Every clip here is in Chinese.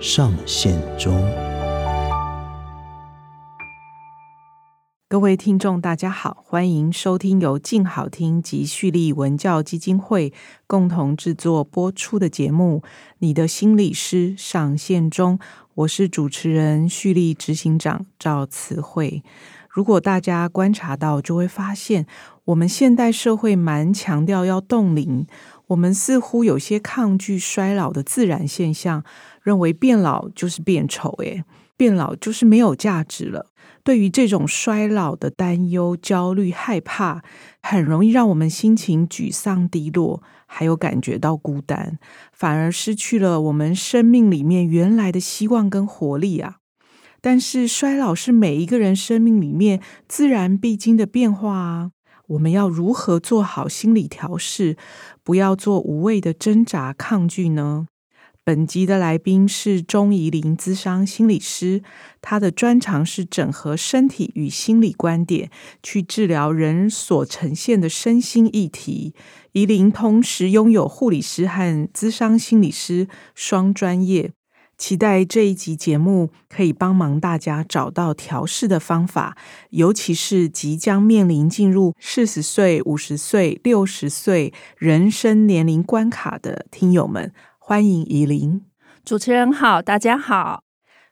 上线中。各位听众，大家好，欢迎收听由静好听及旭立文教基金会共同制作播出的节目《你的心理师上线中》，我是主持人旭立执行长赵慈慧。如果大家观察到，就会发现我们现代社会蛮强调要冻龄，我们似乎有些抗拒衰老的自然现象，认为变老就是变丑，诶，变老就是没有价值了。对于这种衰老的担忧、焦虑、害怕，很容易让我们心情沮丧、低落，还有感觉到孤单，反而失去了我们生命里面原来的希望跟活力啊！但是衰老是每一个人生命里面自然必经的变化啊！我们要如何做好心理调试，不要做无谓的挣扎、抗拒呢？本集的来宾是钟怡伶咨商心理师，他的专长是整合身体与心理观点，去治疗人所呈现的身心议题。怡伶同时拥有护理师和资商心理师双专业，期待这一集节目可以帮忙大家找到调试的方法，尤其是即将面临进入四十岁、五十岁、六十岁人生年龄关卡的听友们。欢迎怡琳，主持人好，大家好。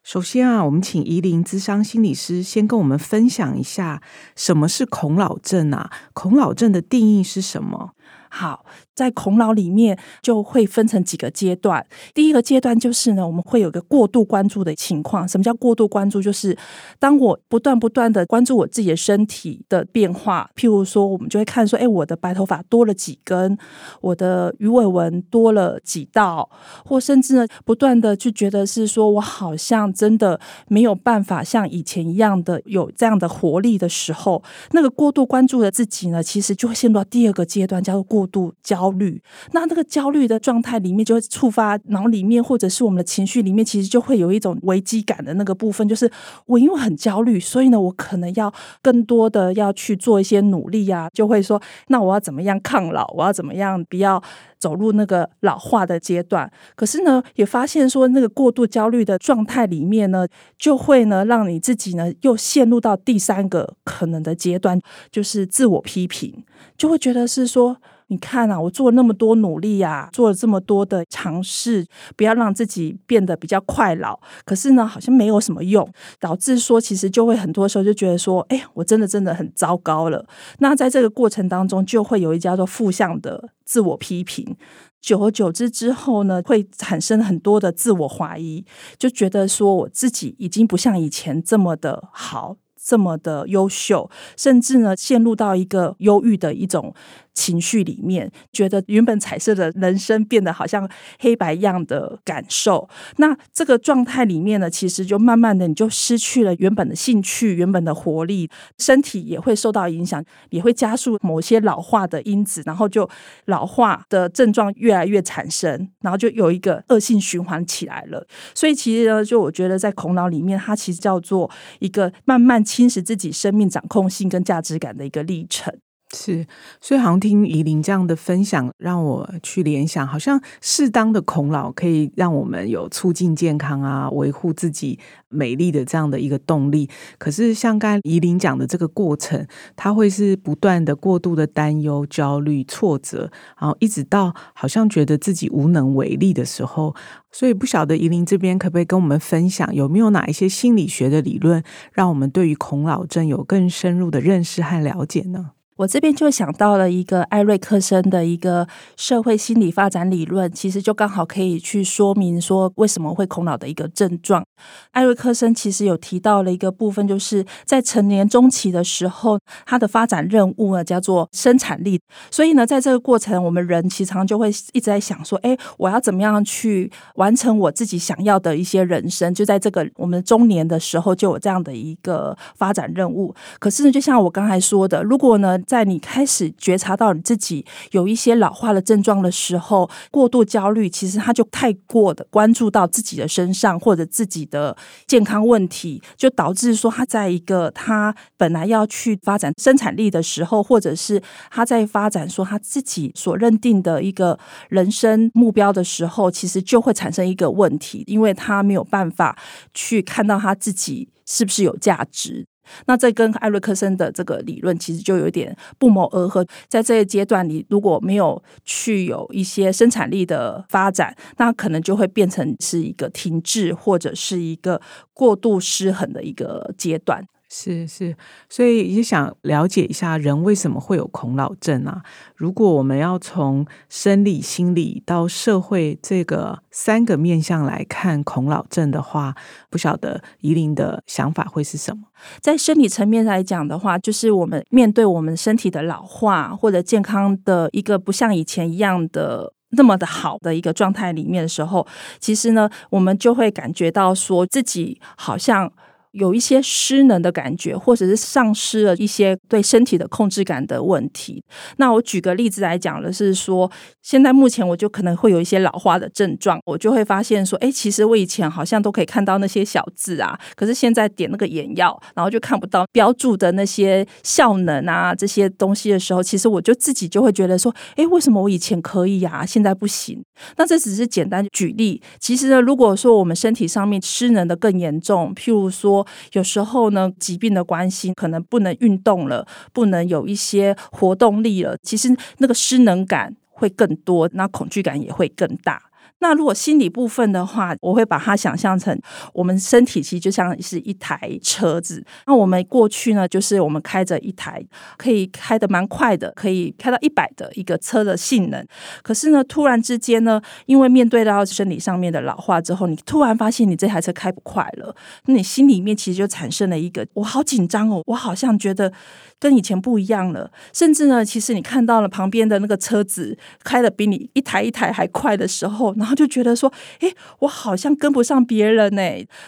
首先啊，我们请怡琳咨商心理师先跟我们分享一下什么是恐老症啊？恐老症的定义是什么？好。在恐老里面就会分成几个阶段。第一个阶段就是呢，我们会有个过度关注的情况。什么叫过度关注？就是当我不断不断的关注我自己的身体的变化，譬如说，我们就会看说，哎，我的白头发多了几根，我的鱼尾纹多了几道，或甚至呢，不断的去觉得是说我好像真的没有办法像以前一样的有这样的活力的时候，那个过度关注的自己呢，其实就会陷入到第二个阶段，叫做过度焦。焦虑，那那个焦虑的状态里面，就会触发脑里面或者是我们的情绪里面，其实就会有一种危机感的那个部分，就是我因为很焦虑，所以呢，我可能要更多的要去做一些努力啊，就会说，那我要怎么样抗老？我要怎么样不要走入那个老化的阶段？可是呢，也发现说，那个过度焦虑的状态里面呢，就会呢，让你自己呢又陷入到第三个可能的阶段，就是自我批评，就会觉得是说。你看啊，我做了那么多努力呀，做了这么多的尝试，不要让自己变得比较快老。可是呢，好像没有什么用，导致说其实就会很多时候就觉得说，哎，我真的真的很糟糕了。那在这个过程当中，就会有一叫做负向的自我批评。久而久之之后呢，会产生很多的自我怀疑，就觉得说我自己已经不像以前这么的好，这么的优秀，甚至呢，陷入到一个忧郁的一种。情绪里面，觉得原本彩色的人生变得好像黑白一样的感受。那这个状态里面呢，其实就慢慢的你就失去了原本的兴趣、原本的活力，身体也会受到影响，也会加速某些老化的因子，然后就老化的症状越来越产生，然后就有一个恶性循环起来了。所以其实呢，就我觉得在恐老里面，它其实叫做一个慢慢侵蚀自己生命掌控性跟价值感的一个历程。是，所以好像听怡伶这样的分享，让我去联想，好像适当的恐老可以让我们有促进健康啊，维护自己美丽的这样的一个动力。可是像刚怡伶讲的这个过程，它会是不断的过度的担忧、焦虑、挫折，然后一直到好像觉得自己无能为力的时候。所以不晓得怡伶这边可不可以跟我们分享，有没有哪一些心理学的理论，让我们对于恐老症有更深入的认识和了解呢？我这边就想到了一个艾瑞克森的一个社会心理发展理论，其实就刚好可以去说明说为什么会恐老的一个症状。艾瑞克森其实有提到了一个部分，就是在成年中期的时候，他的发展任务呢叫做生产力。所以呢，在这个过程，我们人其实常就会一直在想说，哎，我要怎么样去完成我自己想要的一些人生？就在这个我们中年的时候，就有这样的一个发展任务。可是呢，就像我刚才说的，如果呢，在你开始觉察到你自己有一些老化的症状的时候，过度焦虑，其实他就太过的关注到自己的身上或者自己的健康问题，就导致说他在一个他本来要去发展生产力的时候，或者是他在发展说他自己所认定的一个人生目标的时候，其实就会产生一个问题，因为他没有办法去看到他自己是不是有价值。那这跟艾瑞克森的这个理论其实就有点不谋而合。在这一阶段你，如果没有去有一些生产力的发展，那可能就会变成是一个停滞或者是一个过度失衡的一个阶段。是是，所以也想了解一下人为什么会有恐老症啊？如果我们要从生理、心理到社会这个三个面向来看恐老症的话，不晓得怡玲的想法会是什么？在生理层面来讲的话，就是我们面对我们身体的老化或者健康的一个不像以前一样的那么的好的一个状态里面的时候，其实呢，我们就会感觉到说自己好像。有一些失能的感觉，或者是丧失了一些对身体的控制感的问题。那我举个例子来讲的是说，现在目前我就可能会有一些老化的症状，我就会发现说，哎，其实我以前好像都可以看到那些小字啊，可是现在点那个眼药，然后就看不到标注的那些效能啊这些东西的时候，其实我就自己就会觉得说，哎，为什么我以前可以啊，现在不行？那这只是简单举例。其实呢，如果说我们身体上面失能的更严重，譬如说。有时候呢，疾病的关系，可能不能运动了，不能有一些活动力了。其实那个失能感会更多，那恐惧感也会更大。那如果心理部分的话，我会把它想象成我们身体其实就像是一台车子。那我们过去呢，就是我们开着一台可以开得蛮快的，可以开到一百的一个车的性能。可是呢，突然之间呢，因为面对到生理上面的老化之后，你突然发现你这台车开不快了，那你心里面其实就产生了一个我好紧张哦，我好像觉得跟以前不一样了。甚至呢，其实你看到了旁边的那个车子开得比你一台一台还快的时候，然然后就觉得说，诶，我好像跟不上别人呢。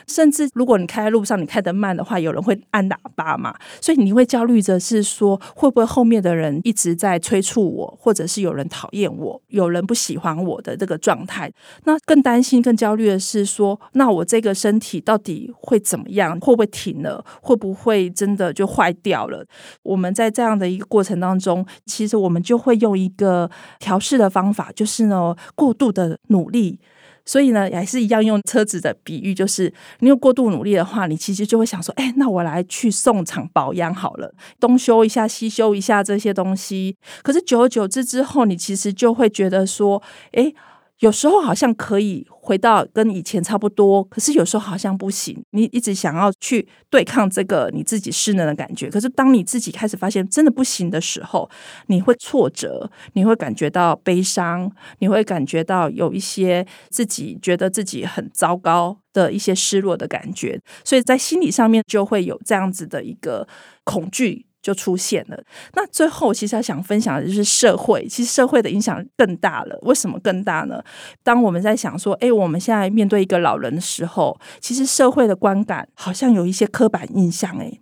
甚至如果你开在路上，你开得慢的话，有人会按喇叭嘛。所以你会焦虑着，是说会不会后面的人一直在催促我，或者是有人讨厌我，有人不喜欢我的这个状态。那更担心、更焦虑的是说，那我这个身体到底会怎么样？会不会停了？会不会真的就坏掉了？我们在这样的一个过程当中，其实我们就会用一个调试的方法，就是呢，过度的努力。所以呢，也是一样用车子的比喻，就是你有过度努力的话，你其实就会想说，哎，那我来去送厂保养好了，东修一下，西修一下这些东西。可是久而久之之后，你其实就会觉得说，哎。有时候好像可以回到跟以前差不多，可是有时候好像不行。你一直想要去对抗这个你自己失能的感觉，可是当你自己开始发现真的不行的时候，你会挫折，你会感觉到悲伤，你会感觉到有一些自己觉得自己很糟糕的一些失落的感觉，所以在心理上面就会有这样子的一个恐惧。就出现了。那最后，其实他想分享的就是社会，其实社会的影响更大了。为什么更大呢？当我们在想说，哎，我们现在面对一个老人的时候，其实社会的观感好像有一些刻板印象。哎，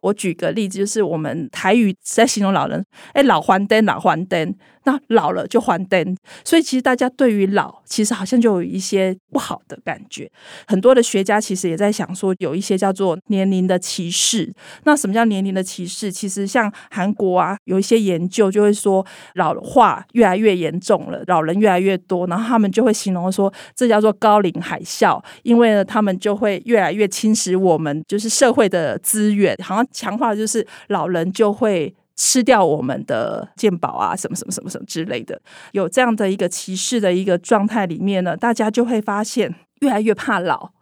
我举个例子，就是我们台语在形容老人，哎，老黄灯，老黄灯。那老了就还灯，所以其实大家对于老，其实好像就有一些不好的感觉。很多的学家其实也在想说，有一些叫做年龄的歧视。那什么叫年龄的歧视？其实像韩国啊，有一些研究就会说，老化越来越严重了，老人越来越多，然后他们就会形容说，这叫做高龄海啸，因为呢，他们就会越来越侵蚀我们就是社会的资源，好像强化的就是老人就会。吃掉我们的鉴宝啊，什么什么什么什么之类的，有这样的一个歧视的一个状态里面呢，大家就会发现越来越怕老。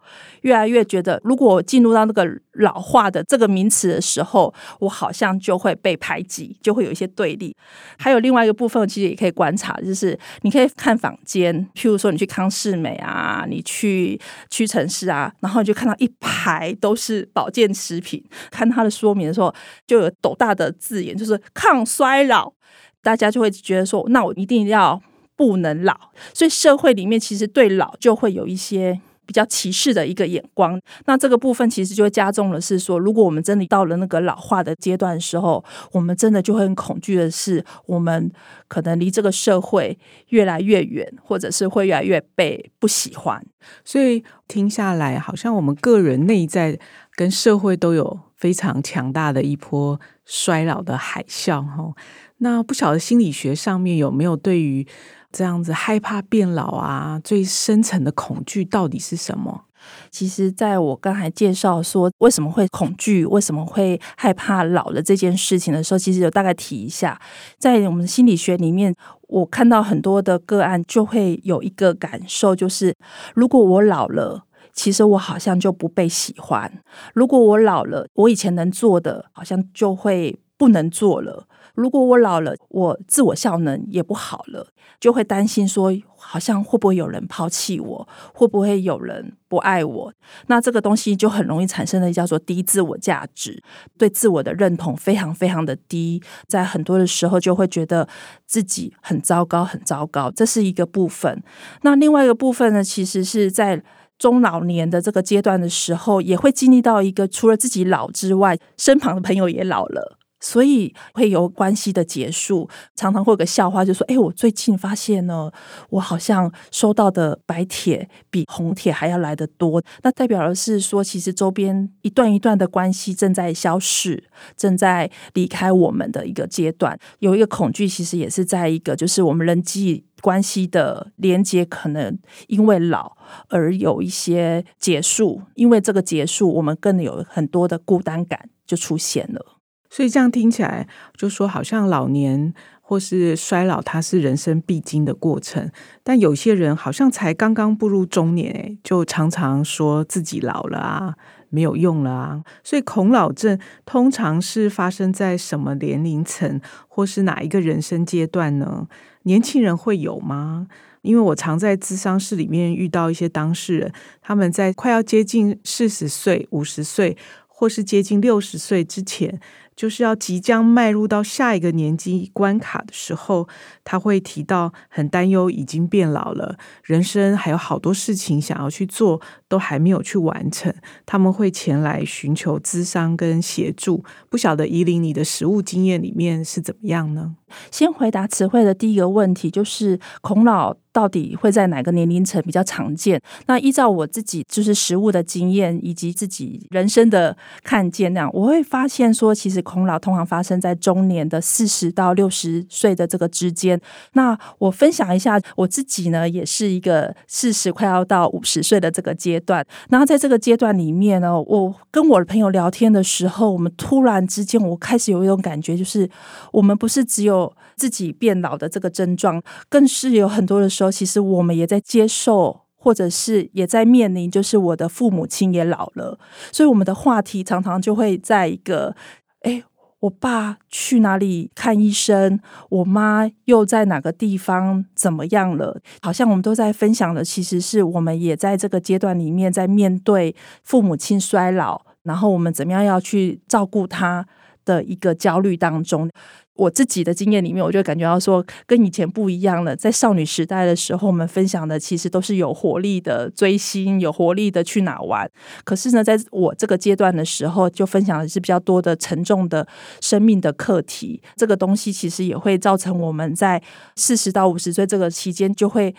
越来越觉得，如果进入到那个老化的这个名词的时候，我好像就会被排挤，就会有一些对立。还有另外一个部分，其实也可以观察，就是你可以看坊间，譬如说你去康世美啊，你去屈臣氏啊，然后你就看到一排都是保健食品，看它的说明的时候，就有斗大的字眼，就是抗衰老，大家就会觉得说，那我一定要不能老。所以社会里面其实对老就会有一些。比较歧视的一个眼光，那这个部分其实就会加重了。是说，如果我们真的到了那个老化的阶段的时候，我们真的就会很恐惧的是，我们可能离这个社会越来越远，或者是会越来越被不喜欢。所以听下来，好像我们个人内在跟社会都有非常强大的一波衰老的海啸。哈，那不晓得心理学上面有没有对于？这样子害怕变老啊，最深层的恐惧到底是什么？其实，在我刚才介绍说为什么会恐惧、为什么会害怕老的这件事情的时候，其实有大概提一下。在我们心理学里面，我看到很多的个案，就会有一个感受，就是如果我老了，其实我好像就不被喜欢；如果我老了，我以前能做的，好像就会不能做了。如果我老了，我自我效能也不好了，就会担心说，好像会不会有人抛弃我，会不会有人不爱我？那这个东西就很容易产生的叫做低自我价值，对自我的认同非常非常的低，在很多的时候就会觉得自己很糟糕，很糟糕。这是一个部分。那另外一个部分呢，其实是在中老年的这个阶段的时候，也会经历到一个，除了自己老之外，身旁的朋友也老了。所以会有关系的结束，常常会有个笑话，就说：“哎，我最近发现呢，我好像收到的白帖比红帖还要来得多。那代表的是说，其实周边一段一段的关系正在消逝，正在离开我们的一个阶段。有一个恐惧，其实也是在一个，就是我们人际关系的连接可能因为老而有一些结束，因为这个结束，我们更有很多的孤单感就出现了。”所以这样听起来，就说好像老年或是衰老，它是人生必经的过程。但有些人好像才刚刚步入中年，就常常说自己老了啊，没有用了啊。所以恐老症通常是发生在什么年龄层，或是哪一个人生阶段呢？年轻人会有吗？因为我常在咨商室里面遇到一些当事人，他们在快要接近四十岁、五十岁，或是接近六十岁之前。就是要即将迈入到下一个年纪关卡的时候，他会提到很担忧，已经变老了，人生还有好多事情想要去做，都还没有去完成。他们会前来寻求咨商跟协助。不晓得宜玲，你的实务经验里面是怎么样呢？先回答词汇的第一个问题，就是孔老到底会在哪个年龄层比较常见？那依照我自己就是实务的经验以及自己人生的看见，那样我会发现说，其实孔老通常发生在中年的四十到六十岁的这个之间。那我分享一下我自己呢，也是一个四十快要到五十岁的这个阶段。然后在这个阶段里面呢，我跟我的朋友聊天的时候，我们突然之间，我开始有一种感觉，就是我们不是只有有自己变老的这个症状，更是有很多的时候，其实我们也在接受，或者是也在面临，就是我的父母亲也老了，所以我们的话题常常就会在一个，哎，我爸去哪里看医生？我妈又在哪个地方怎么样了？好像我们都在分享的，其实是我们也在这个阶段里面在面对父母亲衰老，然后我们怎么样要去照顾他的一个焦虑当中。我自己的经验里面，我就感觉到说，跟以前不一样了。在少女时代的时候，我们分享的其实都是有活力的追星，有活力的去哪玩。可是呢，在我这个阶段的时候，就分享的是比较多的沉重的生命的课题。这个东西其实也会造成我们在四十到五十岁这个期间，就会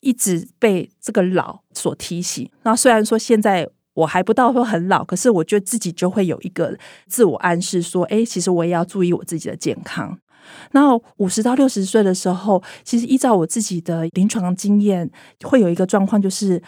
一直被这个老所提醒。那虽然说现在。我还不到说很老，可是我觉得自己就会有一个自我暗示，说：“诶，其实我也要注意我自己的健康。”那五十到六十岁的时候，其实依照我自己的临床经验，会有一个状况，就是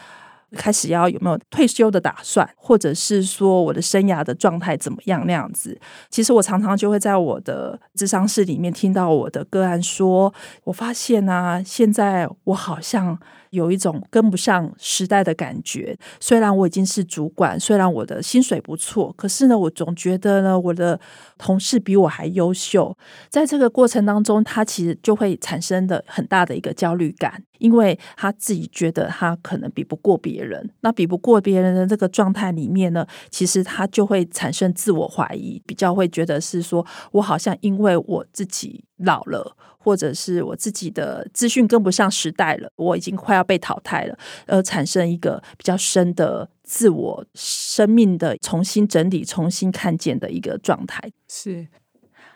开始要有没有退休的打算，或者是说我的生涯的状态怎么样那样子。其实我常常就会在我的智商室里面听到我的个案说：“我发现啊，现在我好像。”有一种跟不上时代的感觉。虽然我已经是主管，虽然我的薪水不错，可是呢，我总觉得呢，我的同事比我还优秀。在这个过程当中，他其实就会产生的很大的一个焦虑感，因为他自己觉得他可能比不过别人。那比不过别人的这个状态里面呢，其实他就会产生自我怀疑，比较会觉得是说我好像因为我自己老了。或者是我自己的资讯跟不上时代了，我已经快要被淘汰了，而产生一个比较深的自我生命的重新整理、重新看见的一个状态。是。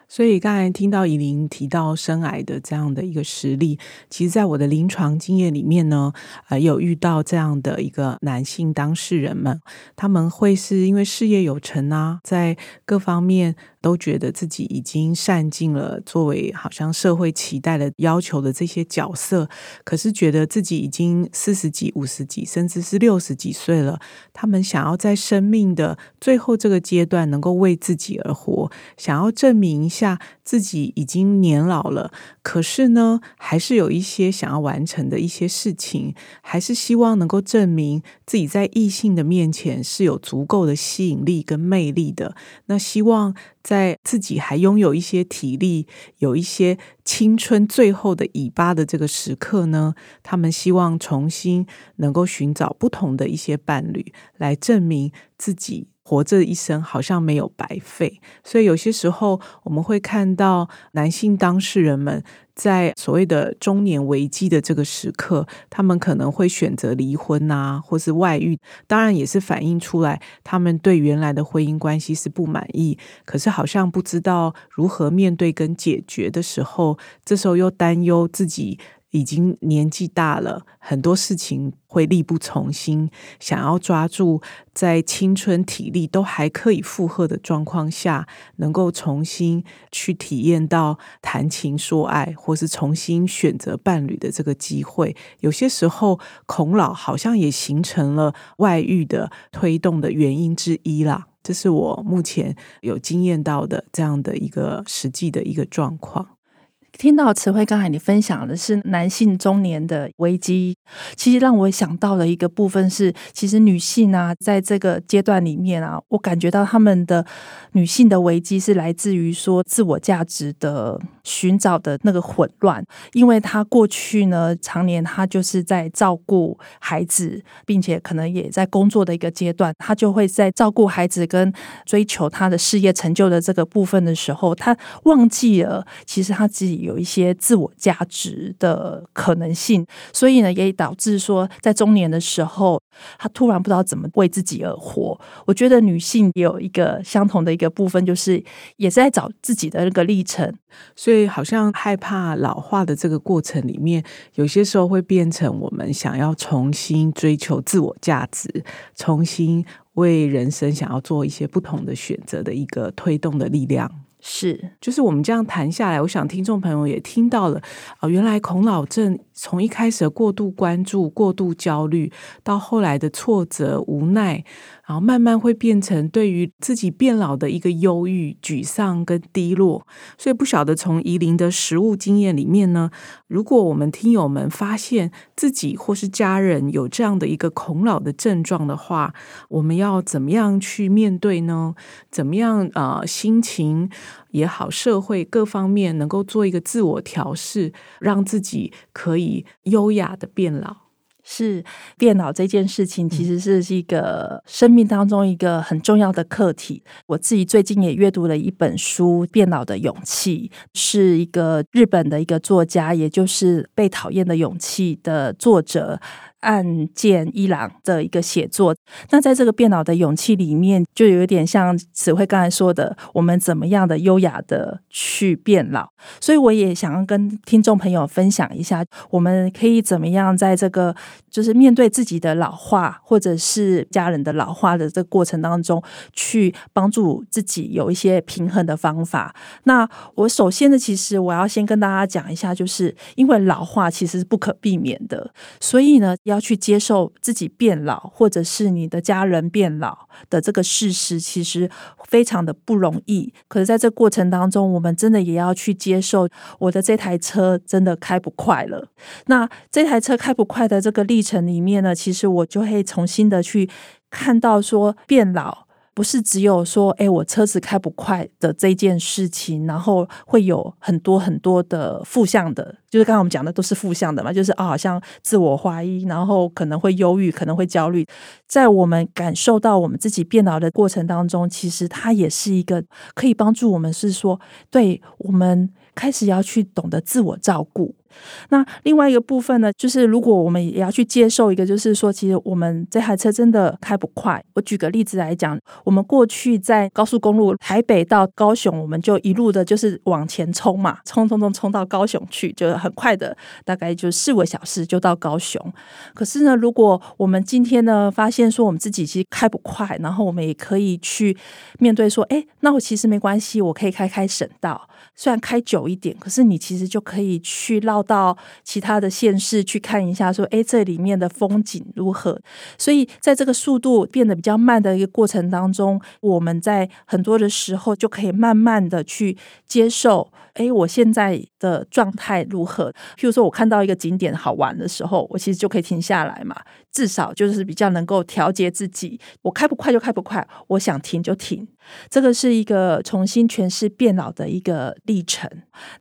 所以刚才听到宜玲提到生癌的这样的一个实例，其实，在我的临床经验里面呢，呃，有遇到这样的一个男性当事人们，他们会是因为事业有成啊，在各方面都觉得自己已经善尽了作为好像社会期待的要求的这些角色，可是觉得自己已经四十几、五十几，甚至是六十几岁了，他们想要在生命的最后这个阶段能够为自己而活，想要证明。下自己已经年老了，可是呢，还是有一些想要完成的一些事情，还是希望能够证明自己在异性的面前是有足够的吸引力跟魅力的。那希望在自己还拥有一些体力、有一些青春最后的尾巴的这个时刻呢，他们希望重新能够寻找不同的一些伴侣，来证明自己。活这一生好像没有白费，所以有些时候我们会看到男性当事人们在所谓的中年危机的这个时刻，他们可能会选择离婚啊，或是外遇。当然也是反映出来他们对原来的婚姻关系是不满意，可是好像不知道如何面对跟解决的时候，这时候又担忧自己。已经年纪大了，很多事情会力不从心。想要抓住在青春体力都还可以负荷的状况下，能够重新去体验到谈情说爱，或是重新选择伴侣的这个机会。有些时候，恐老好像也形成了外遇的推动的原因之一啦。这是我目前有经验到的这样的一个实际的一个状况。听到词汇刚才你分享的是男性中年的危机，其实让我想到的一个部分是，其实女性啊，在这个阶段里面啊，我感觉到他们的女性的危机是来自于说自我价值的寻找的那个混乱，因为她过去呢，常年她就是在照顾孩子，并且可能也在工作的一个阶段，她就会在照顾孩子跟追求她的事业成就的这个部分的时候，她忘记了其实她自己。有一些自我价值的可能性，所以呢，也导致说，在中年的时候，她突然不知道怎么为自己而活。我觉得女性也有一个相同的一个部分，就是也是在找自己的那个历程。所以，好像害怕老化的这个过程里面，有些时候会变成我们想要重新追求自我价值，重新为人生想要做一些不同的选择的一个推动的力量。是，就是我们这样谈下来，我想听众朋友也听到了啊、呃，原来孔老症从一开始的过度关注、过度焦虑，到后来的挫折、无奈。然后慢慢会变成对于自己变老的一个忧郁、沮丧跟低落，所以不晓得从宜玲的实物经验里面呢，如果我们听友们发现自己或是家人有这样的一个恐老的症状的话，我们要怎么样去面对呢？怎么样啊、心情也好，社会各方面能够做一个自我调试，让自己可以优雅的变老。是电脑这件事情，其实是一个生命当中一个很重要的课题。我自己最近也阅读了一本书《电脑的勇气》，是一个日本的一个作家，也就是《被讨厌的勇气》的作者。岸见一郎的一个写作，那在这个变老的勇气里面，就有点像慈惠刚才说的，我们怎么样的优雅的去变老。所以我也想要跟听众朋友分享一下，我们可以怎么样在这个就是面对自己的老化，或者是家人的老化的这个过程当中，去帮助自己有一些平衡的方法。那我首先呢，其实我要先跟大家讲一下，就是因为老化其实是不可避免的，所以呢。要去接受自己变老，或者是你的家人变老的这个事实，其实非常的不容易。可是，在这过程当中，我们真的也要去接受，我的这台车真的开不快了。那这台车开不快的这个历程里面呢，其实我就会重新的去看到说，变老。不是只有说，哎，我车子开不快的这件事情，然后会有很多很多的负向的，就是刚刚我们讲的都是负向的嘛，就是啊，好像自我怀疑，然后可能会忧郁，可能会焦虑。在我们感受到我们自己变老的过程当中，其实它也是一个可以帮助我们，是说，对我们开始要去懂得自我照顾。那另外一个部分呢，就是如果我们也要去接受一个，就是说，其实我们这台车真的开不快。我举个例子来讲，我们过去在高速公路台北到高雄，我们就一路的就是往前冲嘛，冲冲冲冲到高雄去，就很快的，大概就四五个小时就到高雄。可是呢，如果我们今天呢发现说我们自己其实开不快，然后我们也可以去面对说，哎，那我其实没关系，我可以开开省道，虽然开久一点，可是你其实就可以去绕。到其他的县市去看一下，说，诶，这里面的风景如何？所以，在这个速度变得比较慢的一个过程当中，我们在很多的时候就可以慢慢的去接受，诶，我现在的状态如何？譬如说，我看到一个景点好玩的时候，我其实就可以停下来嘛，至少就是比较能够调节自己。我开不快就开不快，我想停就停。这个是一个重新诠释变老的一个历程。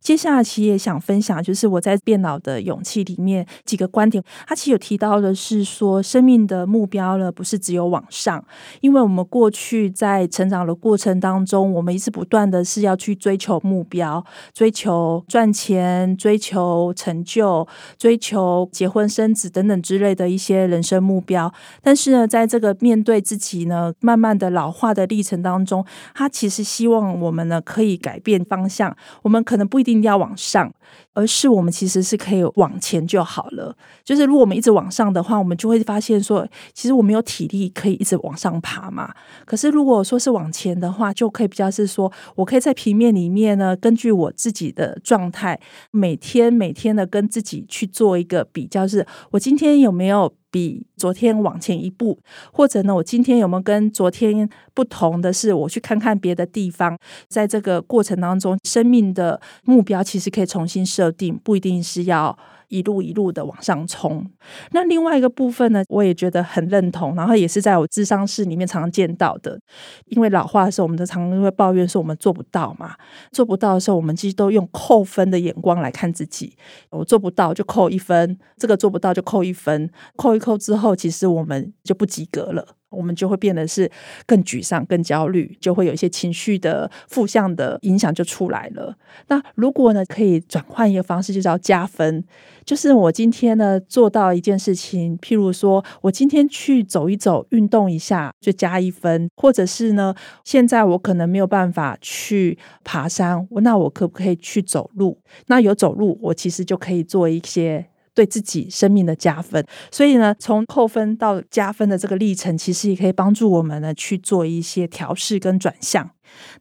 接下来，其实也想分享，就是我在变老的勇气里面几个观点。他其实有提到的是说，生命的目标呢，不是只有往上，因为我们过去在成长的过程当中，我们一直不断的是要去追求目标，追求赚钱，追求成就，追求结婚生子等等之类的一些人生目标。但是呢，在这个面对自己呢，慢慢的老化的历程当中，他其实希望我们呢可以改变方向，我们可能不一定要往上，而是我们其实是可以往前就好了。就是如果我们一直往上的话，我们就会发现说，其实我们有体力可以一直往上爬嘛。可是如果说是往前的话，就可以比较是说我可以在平面里面呢，根据我自己的状态，每天每天的跟自己去做一个比较，是我今天有没有。比昨天往前一步，或者呢，我今天有没有跟昨天不同的是，我去看看别的地方，在这个过程当中，生命的目标其实可以重新设定，不一定是要。一路一路的往上冲。那另外一个部分呢，我也觉得很认同，然后也是在我智商室里面常常见到的。因为老化的时候，我们都常常会抱怨说我们做不到嘛，做不到的时候，我们其实都用扣分的眼光来看自己。我做不到就扣一分，这个做不到就扣一分，扣一扣之后，其实我们就不及格了。我们就会变得是更沮丧、更焦虑，就会有一些情绪的负向的影响就出来了。那如果呢，可以转换一个方式，就叫加分。就是我今天呢做到一件事情，譬如说我今天去走一走、运动一下，就加一分；或者是呢，现在我可能没有办法去爬山，那我可不可以去走路？那有走路，我其实就可以做一些。对自己生命的加分，所以呢，从扣分到加分的这个历程，其实也可以帮助我们呢去做一些调试跟转向。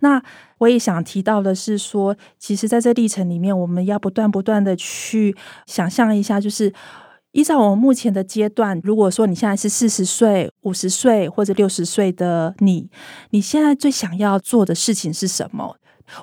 那我也想提到的是说，其实在这历程里面，我们要不断不断的去想象一下，就是依照我们目前的阶段，如果说你现在是四十岁、五十岁或者六十岁的你，你现在最想要做的事情是什么？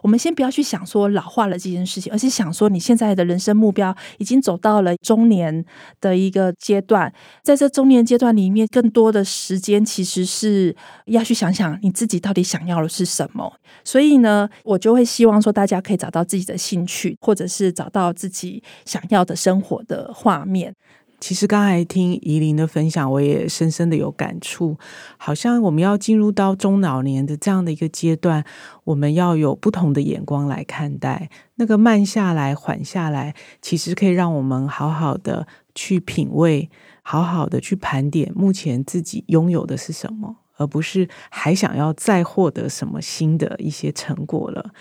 我们先不要去想说老化了这件事情，而是想说你现在的人生目标已经走到了中年的一个阶段，在这中年阶段里面，更多的时间其实是要去想想你自己到底想要的是什么。所以呢，我就会希望说大家可以找到自己的兴趣，或者是找到自己想要的生活的画面。其实刚才听宜玲的分享，我也深深的有感触。好像我们要进入到中老年的这样的一个阶段，我们要有不同的眼光来看待。那个慢下来、缓下来，其实可以让我们好好的去品味，好好的去盘点目前自己拥有的是什么，而不是还想要再获得什么新的一些成果了。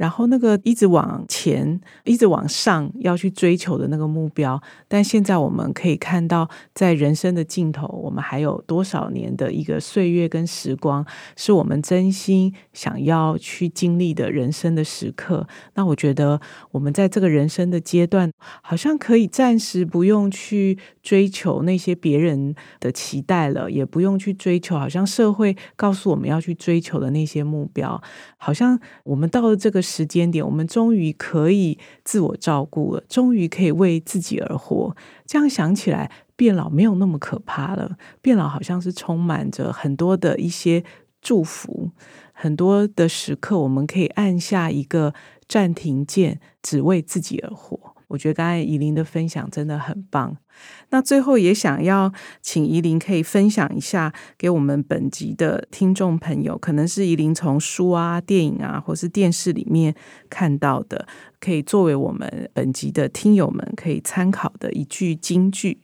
然后那个一直往前、一直往上要去追求的那个目标。但现在我们可以看到，在人生的尽头，我们还有多少年的一个岁月跟时光，是我们真心想要去经历的人生的时刻。那我觉得，我们在这个人生的阶段，好像可以暂时不用去追求那些别人的期待了，也不用去追求好像社会告诉我们要去追求的那些目标。好像我们到了这个时间点，我们终于可以自我照顾了，终于可以为自己而活。这样想起来，变老没有那么可怕了。变老好像是充满着很多的一些祝福，很多的时刻，我们可以按下一个暂停键，只为自己而活。我觉得刚才怡琳的分享真的很棒。那最后也想要请怡琳可以分享一下，给我们本集的听众朋友，可能是怡琳从书啊、电影啊，或是电视里面看到的，可以作为我们本集的听友们可以参考的一句金句。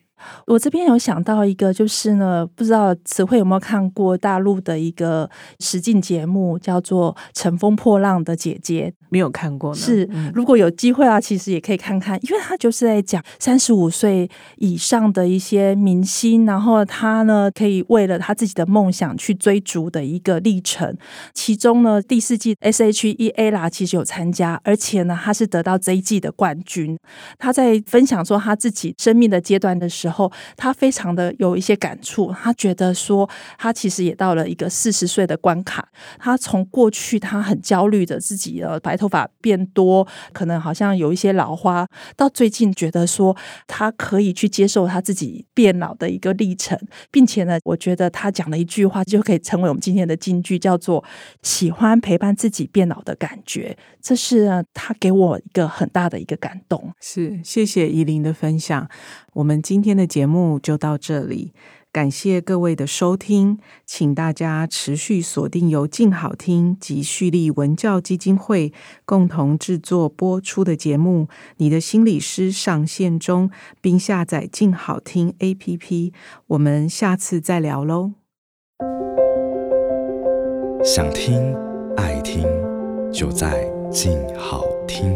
我这边有想到一个，就是呢，不知道词汇有没有看过大陆的一个实境节目，叫做《乘风破浪的姐姐》。没有看过呢。是，如果有机会啊，其实也可以看看，因为他就是在讲三十五岁以上的一些明星，然后他呢可以为了他自己的梦想去追逐的一个历程。其中呢，第四季 S.H.E Ella 其实有参加，而且呢，他是得到这一季的冠军。他在分享说他自己生命的阶段的时候。然后他非常的有一些感触，他觉得说他其实也到了一个四十岁的关卡。他从过去他很焦虑的自己的白头发变多，可能好像有一些老花，到最近觉得说他可以去接受他自己变老的一个历程，并且呢，我觉得他讲了一句话就可以成为我们今天的金句，叫做“喜欢陪伴自己变老的感觉”。这是他给我一个很大的一个感动。是，谢谢依琳的分享。我们今天的节目就到这里，感谢各位的收听，请大家持续锁定由静好听及旭立文教基金会共同制作播出的节目《你的心理师上线中》，并下载静好听 APP。我们下次再聊喽。想听爱听，就在静好听。